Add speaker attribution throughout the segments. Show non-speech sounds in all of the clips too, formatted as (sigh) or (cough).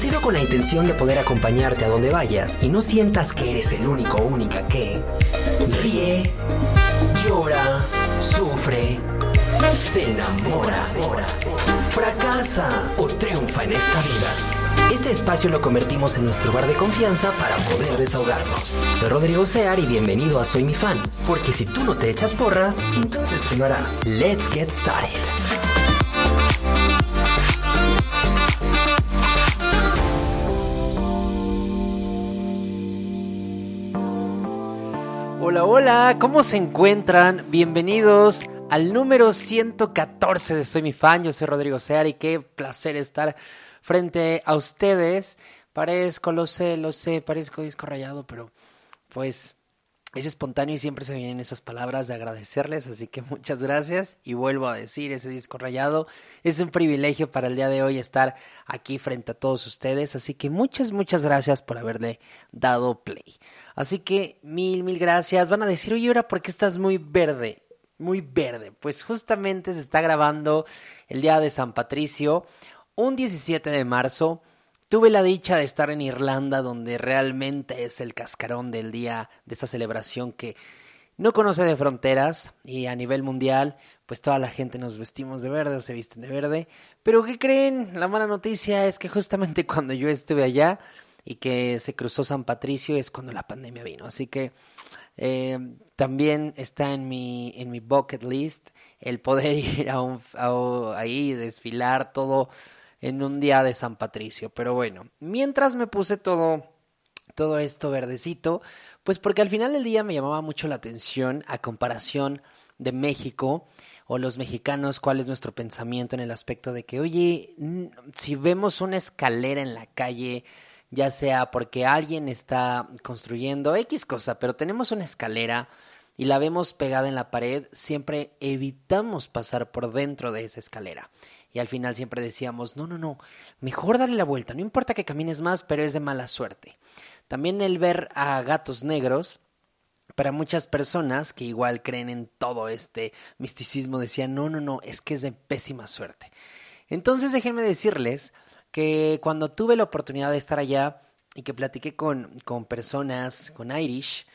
Speaker 1: Nacido con la intención de poder acompañarte a donde vayas y no sientas que eres el único o única que ríe, llora, sufre, se enamora, fracasa o triunfa en esta vida. Este espacio lo convertimos en nuestro bar de confianza para poder desahogarnos. Soy Rodrigo Sear y bienvenido a Soy mi fan, porque si tú no te echas porras, entonces ¿quién lo hará? Let's get started. Hola, hola, ¿cómo se encuentran? Bienvenidos al número 114 de Soy mi fan. Yo soy Rodrigo Sear y qué placer estar frente a ustedes. Parezco, lo sé, lo sé, parezco disco rayado, pero pues es espontáneo y siempre se vienen esas palabras de agradecerles, así que muchas gracias y vuelvo a decir ese disco rayado. Es un privilegio para el día de hoy estar aquí frente a todos ustedes, así que muchas, muchas gracias por haberle dado play. Así que mil, mil gracias. Van a decir, oye, ahora, ¿por qué estás muy verde? Muy verde. Pues justamente se está grabando el día de San Patricio, un 17 de marzo. Tuve la dicha de estar en Irlanda, donde realmente es el cascarón del día de esta celebración que no conoce de fronteras y a nivel mundial, pues toda la gente nos vestimos de verde o se visten de verde. Pero ¿qué creen? La mala noticia es que justamente (laughs) cuando yo estuve allá y que se cruzó San Patricio es cuando la pandemia vino. Así que eh, también está en mi, en mi bucket list el poder (laughs) ir a un, ahí, desfilar todo en un día de San Patricio. Pero bueno, mientras me puse todo, todo esto verdecito, pues porque al final del día me llamaba mucho la atención a comparación de México o los mexicanos, cuál es nuestro pensamiento en el aspecto de que, oye, si vemos una escalera en la calle, ya sea porque alguien está construyendo X cosa, pero tenemos una escalera y la vemos pegada en la pared, siempre evitamos pasar por dentro de esa escalera. Y al final siempre decíamos, no, no, no, mejor darle la vuelta, no importa que camines más, pero es de mala suerte. También el ver a gatos negros, para muchas personas que igual creen en todo este misticismo, decían, no, no, no, es que es de pésima suerte. Entonces déjenme decirles que cuando tuve la oportunidad de estar allá y que platiqué con, con personas, con Irish,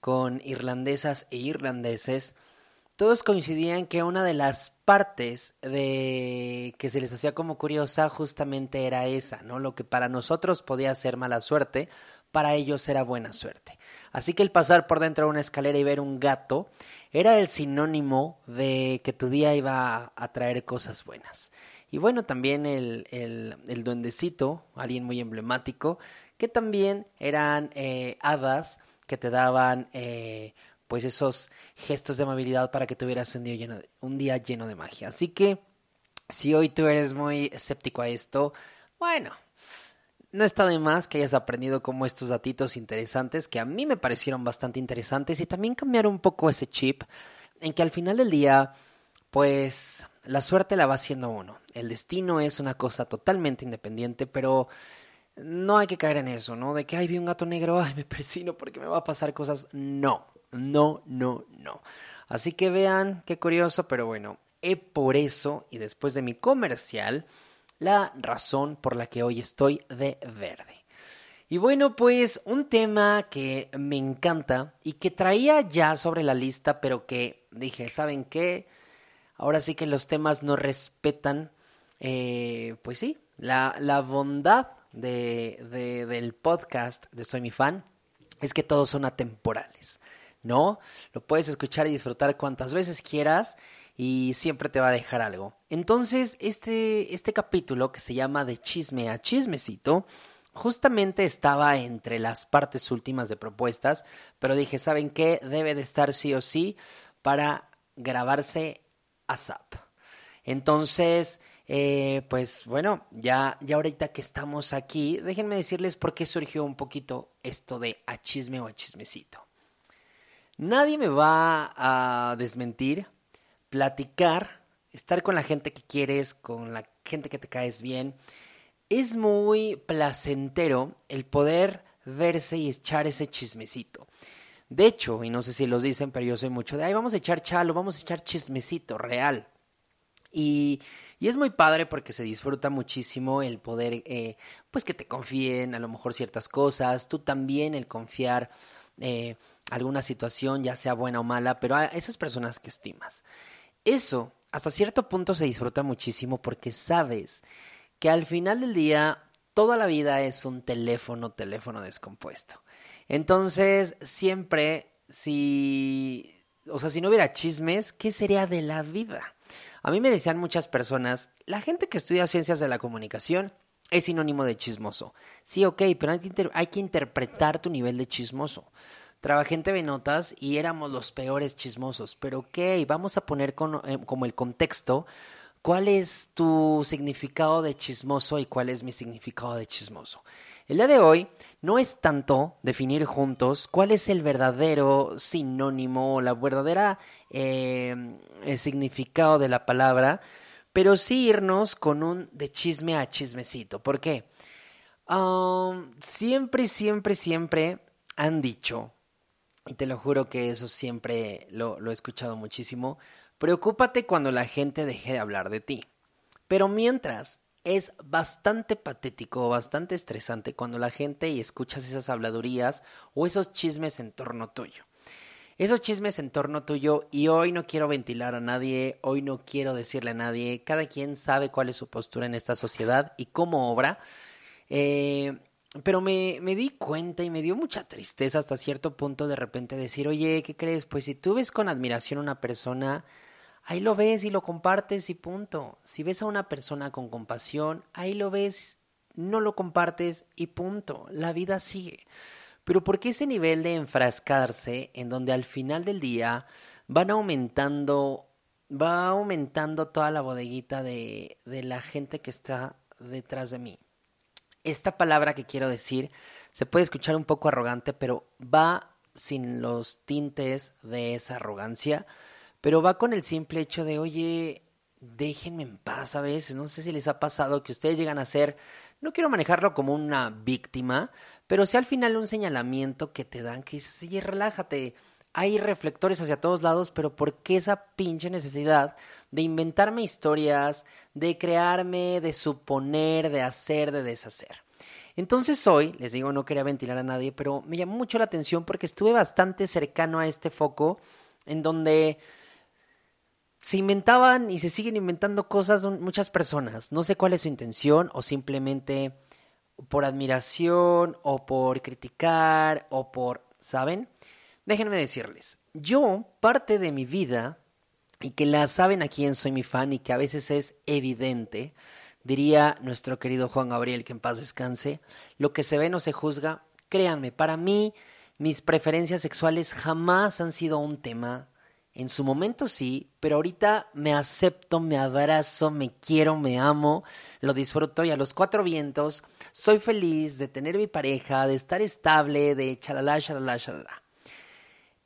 Speaker 1: con irlandesas e irlandeses, todos coincidían que una de las partes de que se les hacía como curiosa justamente era esa, ¿no? Lo que para nosotros podía ser mala suerte, para ellos era buena suerte. Así que el pasar por dentro de una escalera y ver un gato era el sinónimo de que tu día iba a traer cosas buenas. Y bueno, también el, el, duendecito, alguien muy emblemático, que también eran eh, hadas que te daban eh, pues esos gestos de amabilidad para que tuvieras un día lleno de, un día lleno de magia. Así que si hoy tú eres muy escéptico a esto, bueno, no está de más que hayas aprendido como estos datitos interesantes que a mí me parecieron bastante interesantes y también cambiar un poco ese chip en que al final del día, pues la suerte la va haciendo uno. El destino es una cosa totalmente independiente, pero no hay que caer en eso, ¿no? De que, ay, vi un gato negro, ay, me persino porque me va a pasar cosas. No. No, no, no. Así que vean qué curioso, pero bueno, he por eso, y después de mi comercial, la razón por la que hoy estoy de verde. Y bueno, pues un tema que me encanta y que traía ya sobre la lista, pero que dije, ¿saben qué? ahora sí que los temas no respetan, eh, pues sí, la, la bondad de, de, del podcast de Soy mi fan es que todos son atemporales, ¿no? Lo puedes escuchar y disfrutar cuantas veces quieras y siempre te va a dejar algo. Entonces, este, este capítulo que se llama De chisme a chismecito, justamente estaba entre las partes últimas de propuestas, pero dije, ¿saben qué? Debe de estar sí o sí para grabarse ASAP. Entonces, eh, pues bueno, ya, ya ahorita que estamos aquí, déjenme decirles por qué surgió un poquito esto de a chisme o a chismecito. Nadie me va a desmentir, platicar, estar con la gente que quieres, con la gente que te caes bien. Es muy placentero el poder verse y echar ese chismecito. De hecho, y no sé si los dicen, pero yo soy mucho de, ay, vamos a echar chalo, vamos a echar chismecito real. Y, y es muy padre porque se disfruta muchísimo el poder, eh, pues que te confíen a lo mejor ciertas cosas, tú también el confiar eh, alguna situación, ya sea buena o mala, pero a esas personas que estimas. Eso, hasta cierto punto se disfruta muchísimo porque sabes que al final del día toda la vida es un teléfono, teléfono descompuesto. Entonces, siempre, si, o sea, si no hubiera chismes, ¿qué sería de la vida? A mí me decían muchas personas, la gente que estudia ciencias de la comunicación es sinónimo de chismoso. Sí, ok, pero hay que, hay que interpretar tu nivel de chismoso. Trabajé en TV Notas y éramos los peores chismosos, pero ok, vamos a poner eh, como el contexto cuál es tu significado de chismoso y cuál es mi significado de chismoso. El día de hoy no es tanto definir juntos cuál es el verdadero sinónimo o la verdadera eh, significado de la palabra, pero sí irnos con un de chisme a chismecito. ¿Por qué? Um, siempre, siempre, siempre han dicho, y te lo juro que eso siempre lo, he escuchado muchísimo, preocúpate cuando la gente deje de hablar de ti. Pero mientras es bastante patético, bastante estresante cuando la gente y escuchas esas habladurías o esos chismes en torno tuyo. Esos chismes en torno tuyo y hoy no quiero ventilar a nadie, hoy no quiero decirle a nadie, cada quien sabe cuál es su postura en esta sociedad y cómo obra. Eh, pero me, me, di cuenta y me dio mucha tristeza hasta cierto punto de repente decir, oye, ¿qué crees? Pues si tú ves con admiración a una persona, ahí lo ves y lo compartes y punto. Si ves a una persona con compasión, ahí lo ves, no lo compartes y punto. La vida sigue. Pero ¿por qué ese nivel de enfrascarse en donde al final del día van aumentando, va aumentando toda la bodeguita de, de la gente que está detrás de mí? Esta palabra que quiero decir se puede escuchar un poco arrogante, pero va sin los tintes de esa arrogancia pero va con el simple hecho de, oye, déjenme en paz a veces. No sé si les ha pasado que ustedes llegan a ser, no quiero manejarlo como una víctima, pero si al final un señalamiento que te dan que dices, oye, relájate. Hay reflectores hacia todos lados, pero ¿por qué esa pinche necesidad de inventarme historias, de crearme, de suponer, de hacer, de deshacer? Entonces hoy, les digo, no quería ventilar a nadie, pero me llamó mucho la atención porque estuve bastante cercano a este foco en donde se inventaban y se siguen inventando cosas muchas personas. No sé cuál es su intención o simplemente por admiración o por criticar o por, ¿saben? Déjenme decirles, yo parte de mi vida y que la saben a quién soy mi fan y que a veces es evidente, diría nuestro querido Juan Gabriel que en paz descanse, lo que se ve no se juzga. Créanme, para mí mis preferencias sexuales jamás han sido un tema en su momento sí, pero ahorita me acepto, me abrazo, me quiero, me amo, lo disfruto y a los cuatro vientos soy feliz de tener mi pareja, de estar estable, de chalala, chalala, chalala.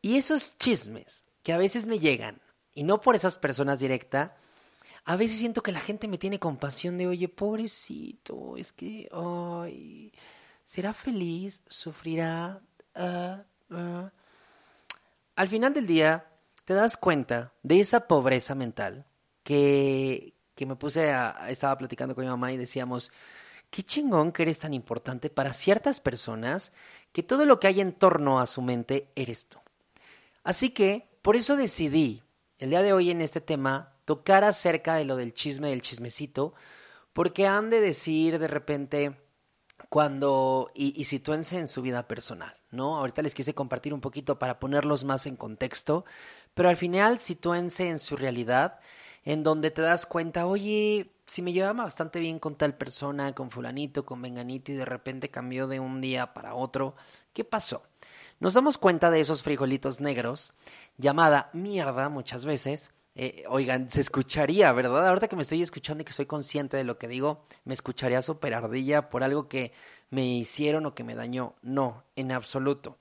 Speaker 1: Y esos chismes que a veces me llegan, y no por esas personas directas, a veces siento que la gente me tiene compasión de, oye, pobrecito, es que, ay, ¿será feliz? ¿Sufrirá? Ah, ah". Al final del día, te das cuenta de esa pobreza mental que, que me puse a, estaba platicando con mi mamá y decíamos, qué chingón que eres tan importante para ciertas personas que todo lo que hay en torno a su mente eres tú. Así que, por eso decidí, el día de hoy en este tema, tocar acerca de lo del chisme, del chismecito, porque han de decir de repente cuando y, y sitúense en su vida personal, ¿no? Ahorita les quise compartir un poquito para ponerlos más en contexto, pero al final sitúense en su realidad, en donde te das cuenta, oye, si me llevaba bastante bien con tal persona, con fulanito, con venganito, y de repente cambió de un día para otro, ¿qué pasó? Nos damos cuenta de esos frijolitos negros, llamada mierda muchas veces, eh, oigan, se escucharía, ¿verdad? Ahorita que me estoy escuchando y que soy consciente de lo que digo, me escucharía súper ardilla por algo que me hicieron o que me dañó. No, en absoluto.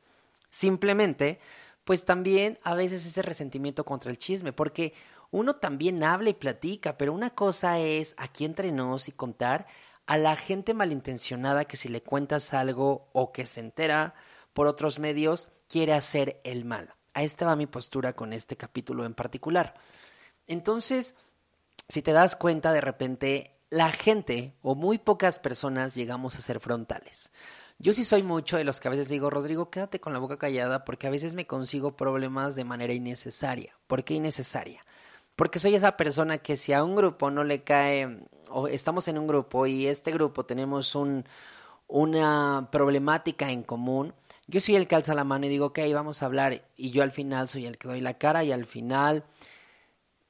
Speaker 1: Simplemente, pues también a veces ese resentimiento contra el chisme, porque uno también habla y platica, pero una cosa es aquí entre nos y contar a la gente malintencionada que si le cuentas algo o que se entera por otros medios, quiere hacer el mal. A esta va mi postura con este capítulo en particular. Entonces, si te das cuenta, de repente la gente o muy pocas personas llegamos a ser frontales. Yo sí soy mucho de los que a veces digo, Rodrigo, quédate con la boca callada porque a veces me consigo problemas de manera innecesaria. ¿Por qué innecesaria? Porque soy esa persona que si a un grupo no le cae, o estamos en un grupo y este grupo tenemos un, una problemática en común, yo soy el que alza la mano y digo, ok, vamos a hablar. Y yo al final soy el que doy la cara y al final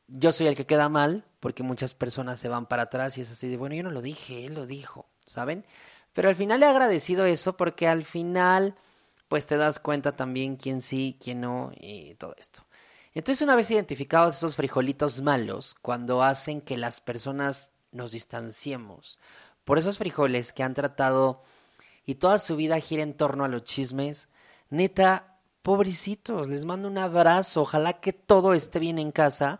Speaker 1: yo soy el que queda mal porque muchas personas se van para atrás y es así de, bueno, yo no lo dije, él lo dijo, ¿saben? Pero al final he agradecido eso porque al final pues te das cuenta también quién sí, quién no y todo esto. Entonces una vez identificados esos frijolitos malos, cuando hacen que las personas nos distanciemos por esos frijoles que han tratado y toda su vida gira en torno a los chismes, neta, pobrecitos, les mando un abrazo, ojalá que todo esté bien en casa,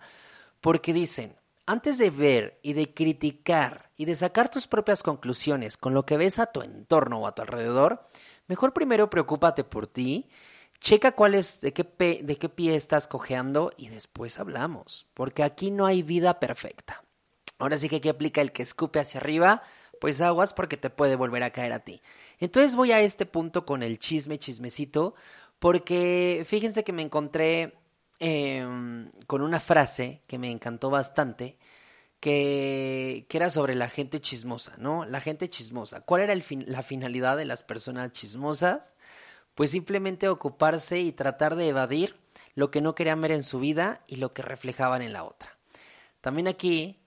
Speaker 1: porque dicen, antes de ver y de criticar y de sacar tus propias conclusiones con lo que ves a tu entorno o a tu alrededor, mejor primero preocúpate por ti, checa cuál es, de qué, de qué pie estás cojeando y después hablamos, porque aquí no hay vida perfecta. Ahora sí que aquí aplica el que escupe hacia arriba, pues aguas porque te puede volver a caer a ti. Entonces voy a este punto con el chisme, chismecito, porque fíjense que me encontré eh, con una frase que me encantó bastante, que, que, era sobre la gente chismosa, ¿no? La gente chismosa. ¿Cuál era la finalidad de las personas chismosas? Pues simplemente ocuparse y tratar de evadir lo que no querían ver en su vida y lo que reflejaban en la otra. También aquí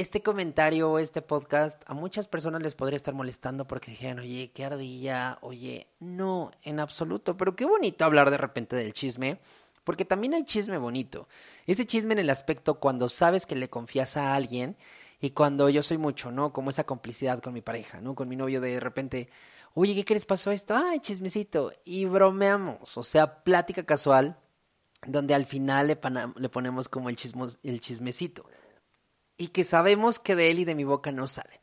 Speaker 1: este comentario o este podcast a muchas personas les podría estar molestando porque dijeran, oye, qué ardilla, oye, no, en absoluto, pero qué bonito hablar de repente del chisme, porque también hay chisme bonito. Ese chisme en el aspecto cuando sabes que le confías a alguien y cuando yo soy mucho, ¿no? Como esa complicidad con mi pareja, ¿no? Con mi novio de repente, oye, ¿qué crees pasó esto? Ay, chismecito. Y bromeamos, o sea, plática casual, donde al final le, le ponemos como el, chismos, el chismecito y que sabemos que de él y de mi boca no salen.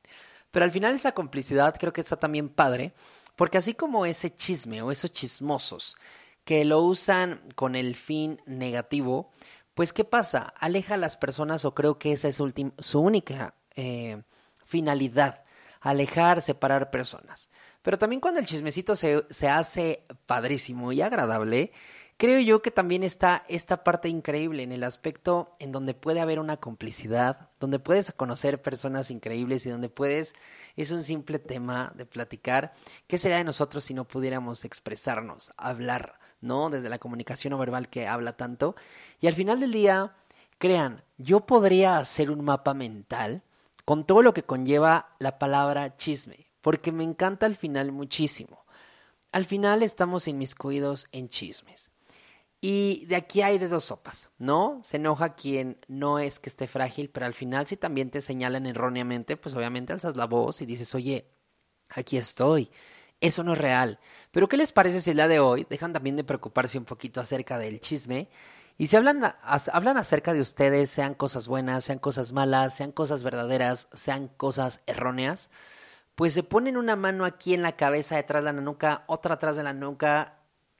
Speaker 1: Pero al final esa complicidad creo que está también padre, porque así como ese chisme o esos chismosos que lo usan con el fin negativo, pues ¿qué pasa? Aleja a las personas o creo que esa es su única eh, finalidad, alejar, separar personas. Pero también cuando el chismecito se, se hace padrísimo y agradable, Creo yo que también está esta parte increíble en el aspecto en donde puede haber una complicidad, donde puedes conocer personas increíbles y donde puedes, es un simple tema de platicar. ¿Qué sería de nosotros si no pudiéramos expresarnos, hablar, ¿no? Desde la comunicación no verbal que habla tanto. Y al final del día, crean, yo podría hacer un mapa mental con todo lo que conlleva la palabra chisme, porque me encanta al final muchísimo. Al final estamos inmiscuidos en chismes. Y de aquí hay de dos sopas, ¿no? Se enoja quien no es que esté frágil, pero al final si también te señalan erróneamente, pues obviamente alzas la voz y dices, oye, aquí estoy. Eso no es real. Pero ¿qué les parece si el día de hoy dejan también de preocuparse un poquito acerca del chisme? Y si hablan, hablan acerca de ustedes, sean cosas buenas, sean cosas malas, sean cosas verdaderas, sean cosas erróneas, pues se ponen una mano aquí en la cabeza, detrás de la nuca, otra atrás de la nuca,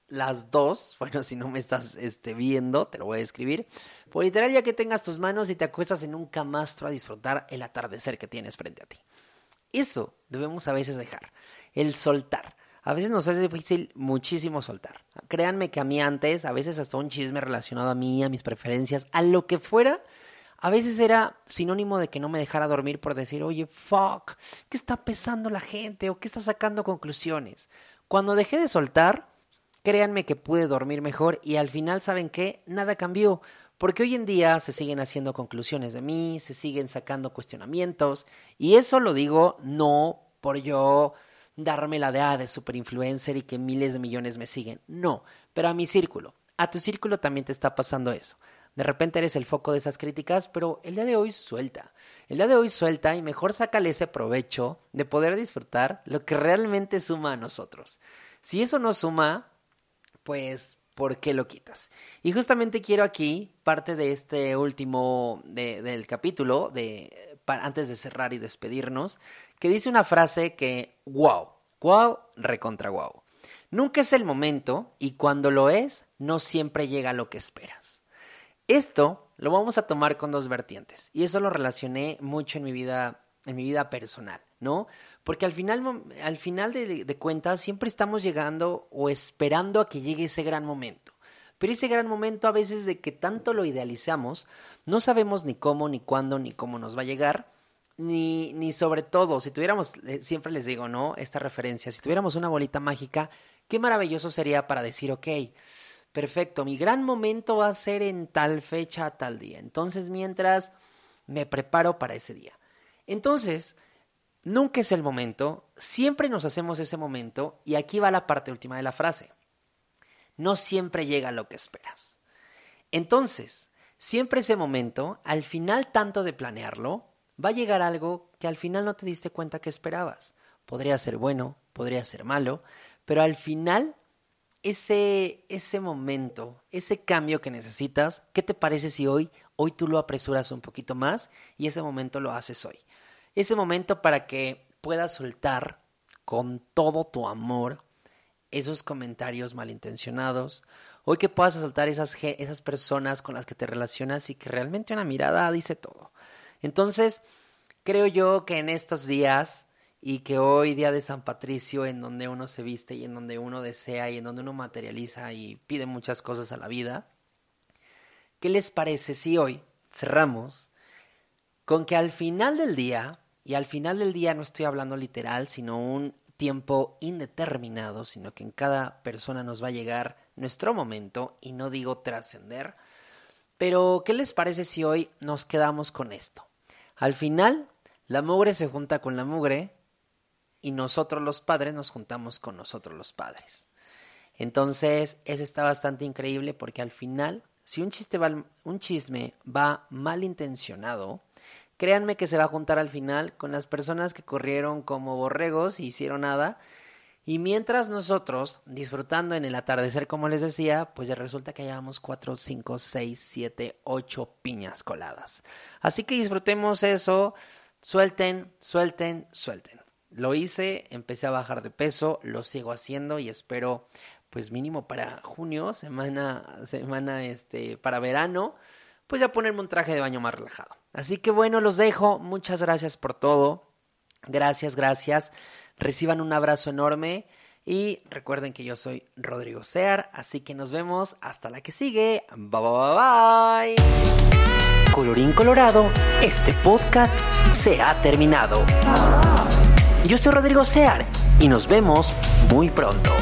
Speaker 1: las dos, (laughs) bueno, si no me estás este, viendo, te lo voy a escribir. Por literal, ya que tengas tus manos y te acuestas en un camastro a disfrutar el atardecer que tienes frente a ti. Eso debemos a veces dejar, el soltar. A veces nos hace difícil muchísimo soltar. Créanme que a mí antes, a veces hasta un chisme relacionado a mí, a mis preferencias, a lo que fuera, a veces era sinónimo de que no me dejara dormir por decir, oye, fuck, ¿qué está pesando la gente? ¿O qué está sacando conclusiones? Cuando dejé de soltar, créanme que pude dormir mejor y al final, ¿saben qué? Nada cambió. Porque hoy en día se siguen haciendo conclusiones de mí, se siguen sacando cuestionamientos, y eso lo digo no por yo darme la de, ah, de super influencer y que miles de millones me siguen. No, pero a mi círculo, a tu círculo también te está pasando eso. De repente eres el foco de esas críticas, pero el día de hoy suelta. El día de hoy suelta y mejor sácale ese provecho de poder disfrutar lo que realmente suma a nosotros. Si eso no suma, pues ¿por qué lo quitas? Y justamente quiero aquí, parte de este último del capítulo, de, antes de cerrar y despedirnos, que dice una frase que, wow, wow, recontra wow. Nunca es el momento y cuando lo es, no siempre llega lo que esperas. Esto lo vamos a tomar con dos vertientes y eso lo relacioné mucho en mi vida, en mi vida personal, ¿no? Porque al final, al final de, cuentas siempre estamos llegando o esperando a que llegue ese gran momento. Pero ese gran momento a veces de que tanto lo idealizamos, no sabemos ni cómo, ni cuándo, ni cómo nos va a llegar, ni, ni sobre todo, si tuviéramos, eh, siempre les digo, ¿no? Esta referencia, si tuviéramos una bolita mágica, qué maravilloso sería para decir, ok, perfecto, mi gran momento va a ser en tal fecha, tal día. Entonces, mientras me preparo para ese día. Entonces, Nunca es el momento, siempre nos hacemos ese momento y aquí va la parte última de la frase. No siempre llega lo que esperas. Entonces, siempre ese momento, al final tanto de planearlo, va a llegar algo que al final no te diste cuenta que esperabas. Podría ser bueno, podría ser malo, pero al final ese, ese momento, ese cambio que necesitas, ¿qué te parece si hoy, hoy tú lo apresuras un poquito más y ese momento lo haces hoy? Ese momento para que puedas soltar con todo tu amor esos comentarios malintencionados, hoy que puedas soltar esas, esas personas con las que te relacionas y que realmente una mirada dice todo. Entonces, creo yo que en estos días y que hoy día de San Patricio, en donde uno se viste y en donde uno desea y en donde uno materializa y pide muchas cosas a la vida, ¿qué les parece si hoy cerramos con que al final del día y al final del día no estoy hablando literal, sino un tiempo indeterminado, sino que en cada persona nos va a llegar nuestro momento y no digo trascender. Pero, ¿qué les parece si hoy nos quedamos con esto? Al final, la mugre se junta con la mugre y nosotros los padres nos juntamos con nosotros los padres. Entonces, eso está bastante increíble porque al final, si un, chiste va, un chisme va malintencionado, créanme que se va a juntar al final con las personas que corrieron como borregos y hicieron nada. Y mientras nosotros, disfrutando en el atardecer, como les decía, pues ya resulta que hayamos 4, 5, 6, 7, 8 piñas coladas. Así que disfrutemos eso, suelten, suelten, suelten. Lo hice, empecé a bajar de peso, lo sigo haciendo y espero, pues mínimo para junio, semana, semana, este, para verano, pues ya ponerme un traje de baño más relajado. Así que bueno, los dejo. Muchas gracias por todo. Gracias, gracias. Reciban un abrazo enorme. Y recuerden que yo soy Rodrigo Sear, así que nos vemos hasta la que sigue. Bye bye bye.
Speaker 2: Colorín colorado, este podcast se ha terminado. Yo soy Rodrigo Sear y nos vemos muy pronto.